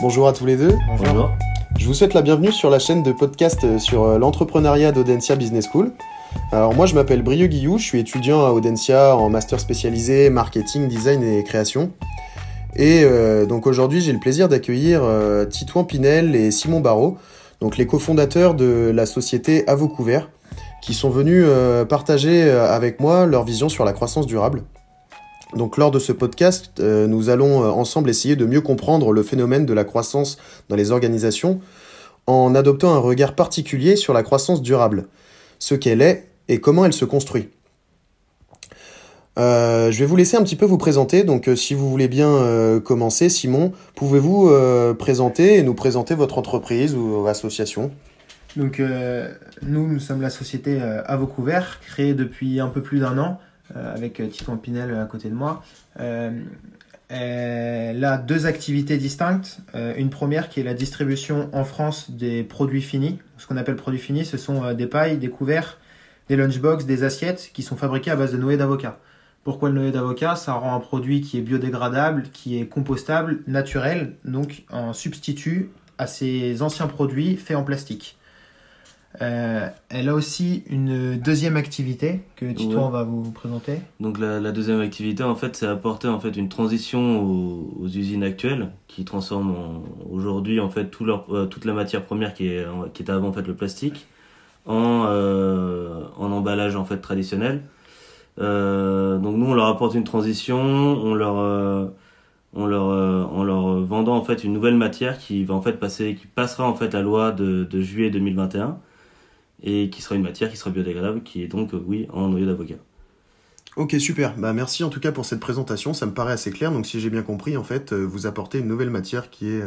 Bonjour à tous les deux. Bonjour. Je vous souhaite la bienvenue sur la chaîne de podcast euh, sur euh, l'entrepreneuriat d'Audencia Business School. Alors moi je m'appelle Brieux Guillou, je suis étudiant à Audencia en master spécialisé marketing, design et création. Et euh, donc aujourd'hui j'ai le plaisir d'accueillir euh, Titouan Pinel et Simon Barrault, donc les cofondateurs de la société À vos couverts, qui sont venus euh, partager avec moi leur vision sur la croissance durable. Donc lors de ce podcast, euh, nous allons euh, ensemble essayer de mieux comprendre le phénomène de la croissance dans les organisations en adoptant un regard particulier sur la croissance durable, ce qu'elle est et comment elle se construit. Euh, je vais vous laisser un petit peu vous présenter, donc si vous voulez bien commencer, Simon, pouvez-vous présenter et nous présenter votre entreprise ou association Donc nous, nous sommes la société À vos couverts, créée depuis un peu plus d'un an, avec euh, Titouan Pinel à côté de moi. Euh, elle a deux activités distinctes. Euh, une première qui est la distribution en France des produits finis. Ce qu'on appelle produits finis, ce sont euh, des pailles, des couverts, des lunchbox, des assiettes qui sont fabriqués à base de noyer d'avocat. Pourquoi le noyer d'avocat? Ça rend un produit qui est biodégradable, qui est compostable, naturel, donc un substitut à ces anciens produits faits en plastique. Euh, elle a aussi une deuxième activité que Titouan Ouais. va vous présenter. Donc la, la deuxième activité, en fait, c'est apporter en fait une transition aux, aux usines actuelles qui transforment en- aujourd'hui en fait tout leur, euh, toute la matière première qui est qui était avant en fait le plastique en euh, en emballage en fait traditionnel. Donc nous on leur apporte une transition, on leur on leur euh, en leur vendant en fait une nouvelle matière qui va en fait passer qui passera en fait la loi de, de juillet 2021 et qui sera une matière qui sera biodégradable qui est donc euh, oui en noyau d'avocat. Ok, super. Bah, merci en tout cas pour cette présentation, ça me paraît assez clair. Donc si j'ai bien compris, en fait, euh, vous apportez une nouvelle matière qui, est,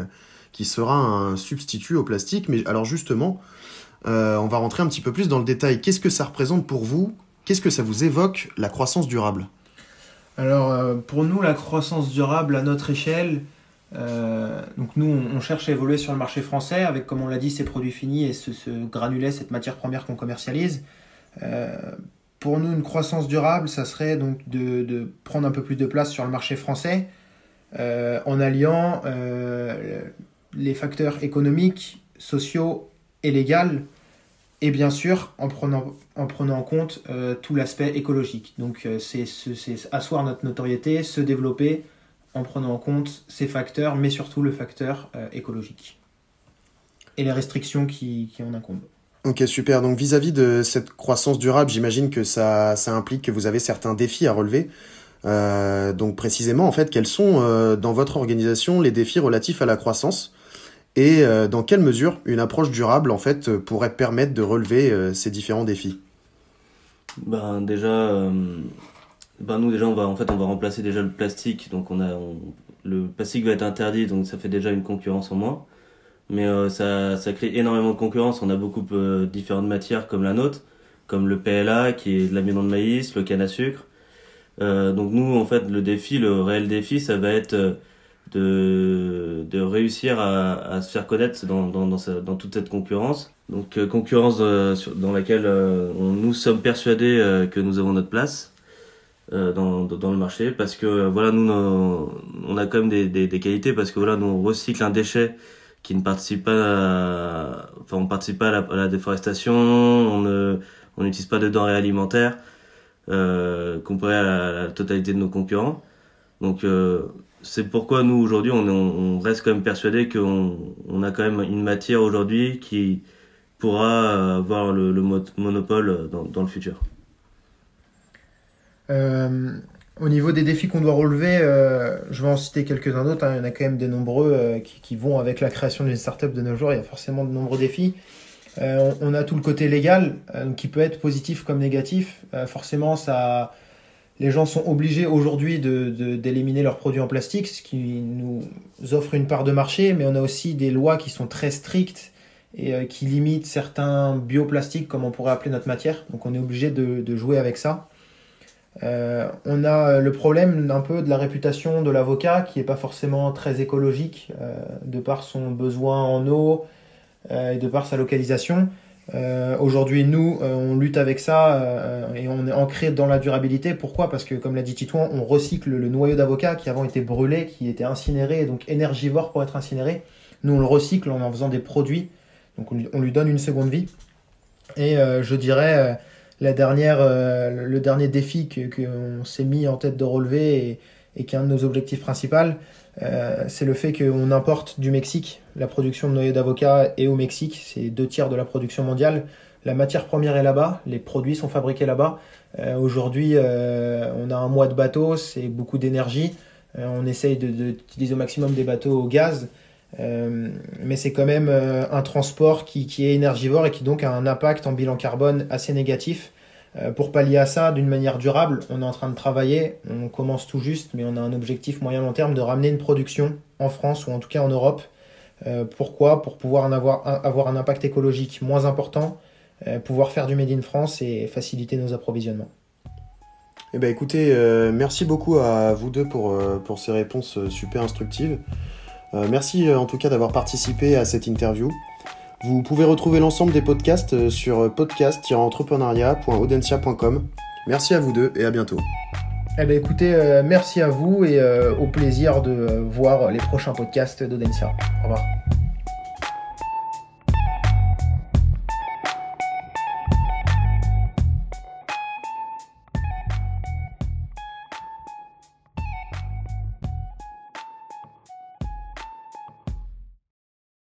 qui sera un substitut au plastique. Mais alors justement, euh, on va rentrer un petit peu plus dans le détail. Qu'est-ce que ça représente pour vous? Qu'est-ce que ça vous évoque, la croissance durable? Alors, euh, pour nous, la croissance durable à notre échelle, euh, donc nous, on, cherche à évoluer sur le marché français avec, comme on l'a dit, ces produits finis et ce, ce granulet, cette matière première qu'on commercialise. Euh, pour nous, une croissance durable, ça serait donc de, prendre un peu plus de place sur le marché français euh, en alliant les facteurs économiques, sociaux et légaux et bien sûr en prenant, en compte tout l'aspect écologique. Donc c'est asseoir notre notoriété, se développer en prenant en compte ces facteurs, mais surtout le facteur euh, écologique et les restrictions qui, qui en incombent. Ok, super. Donc vis-à-vis de cette croissance durable, j'imagine que ça, ça implique que vous avez certains défis à relever. Euh, donc précisément, en fait, quels sont euh, dans votre organisation les défis relatifs à la croissance et euh, dans quelle mesure une approche durable, en fait, pourrait permettre de relever euh, ces différents défis? Ben déjà, euh, ben nous déjà on va en fait on va remplacer déjà le plastique, donc on a le plastique va être interdit, donc ça fait déjà une concurrence en moins. Mais euh, ça ça crée énormément de concurrence. On a beaucoup euh, différentes matières comme la nôtre, comme le PLA qui est de l'amiant de maïs, le canne à sucre. Euh, donc nous en fait le défi, le réel défi, ça va être euh, de réussir à, se faire connaître dans dans toute cette concurrence. Donc concurrence dans laquelle nous sommes persuadés que nous avons notre place euh, dans, dans, le marché parce que euh, voilà nous on a quand même des, des, des qualités parce que voilà nous on recycle un déchet qui ne participe pas à, enfin on participe pas à la, à la déforestation on ne on n'utilise pas de denrées alimentaires euh, comparé à la, la totalité de nos concurrents donc euh, c'est pourquoi nous aujourd'hui on, on, reste quand même persuadé qu'on on a quand même une matière aujourd'hui qui pourra avoir le, le mo- monopole dans, dans le futur. Euh, au niveau des défis qu'on doit relever, euh, je vais en citer quelques-uns d'autres. hein. Il y en a quand même des nombreux euh, qui, vont avec la création d'une startup de nos jours. Il y a forcément de nombreux défis. On, a tout le côté légal qui peut être positif comme négatif. Forcément, ça, les gens sont obligés aujourd'hui de, de- d'éliminer leurs produits en plastique, ce qui nous offre une part de marché. Mais on a aussi des lois qui sont très strictes et qui limitent certains bioplastiques, comme on pourrait appeler notre matière. Donc on est obligé de, de jouer avec ça. Euh, on a le problème un peu de la réputation de l'avocat qui n'est pas forcément très écologique euh, de par son besoin en eau euh, et de par sa localisation. Euh, Aujourd'hui, nous, euh, on lutte avec ça euh, et on est ancré dans la durabilité. Pourquoi? Parce que, comme l'a dit Titouan, on recycle le noyau d'avocat qui avant était brûlé, qui était incinéré, donc énergivore pour être incinéré. Nous, on le recycle en en faisant des produits. Donc, on lui, on lui donne une seconde vie. Et euh, je dirais, euh, la dernière, euh, le dernier défi qu'on s'est mis en tête de relever et, et qui est un de nos objectifs principaux, euh, c'est le fait qu'on importe du Mexique. La production de noyaux d'avocat est au Mexique. C'est deux tiers de la production mondiale. La matière première est là-bas. Les produits sont fabriqués là-bas. Euh, Aujourd'hui, on a un mois de bateau, c'est beaucoup d'énergie. On essaye de- de- d'utiliser au maximum des bateaux au gaz. Euh, mais c'est quand même euh, un transport qui, qui est énergivore et qui donc a un impact en bilan carbone assez négatif. Euh, pour pallier à ça d'une manière durable, on est en train de travailler, on commence tout juste, mais on a un objectif moyen long terme de ramener une production en France ou en tout cas en Europe. Pourquoi? Pour pouvoir en avoir, un, avoir un impact écologique moins important, pouvoir faire du Made in France et faciliter nos approvisionnements. Eh ben écoutez, merci beaucoup à vous deux pour, pour ces réponses super instructives. Euh, merci euh, en tout cas d'avoir participé à cette interview. Vous pouvez retrouver l'ensemble des podcasts euh, sur podcast-entrepreneuriat.audencia.com. Merci à vous deux et à bientôt. Eh ben écoutez, merci à vous et au plaisir de voir les prochains podcasts d'Audencia. Au revoir.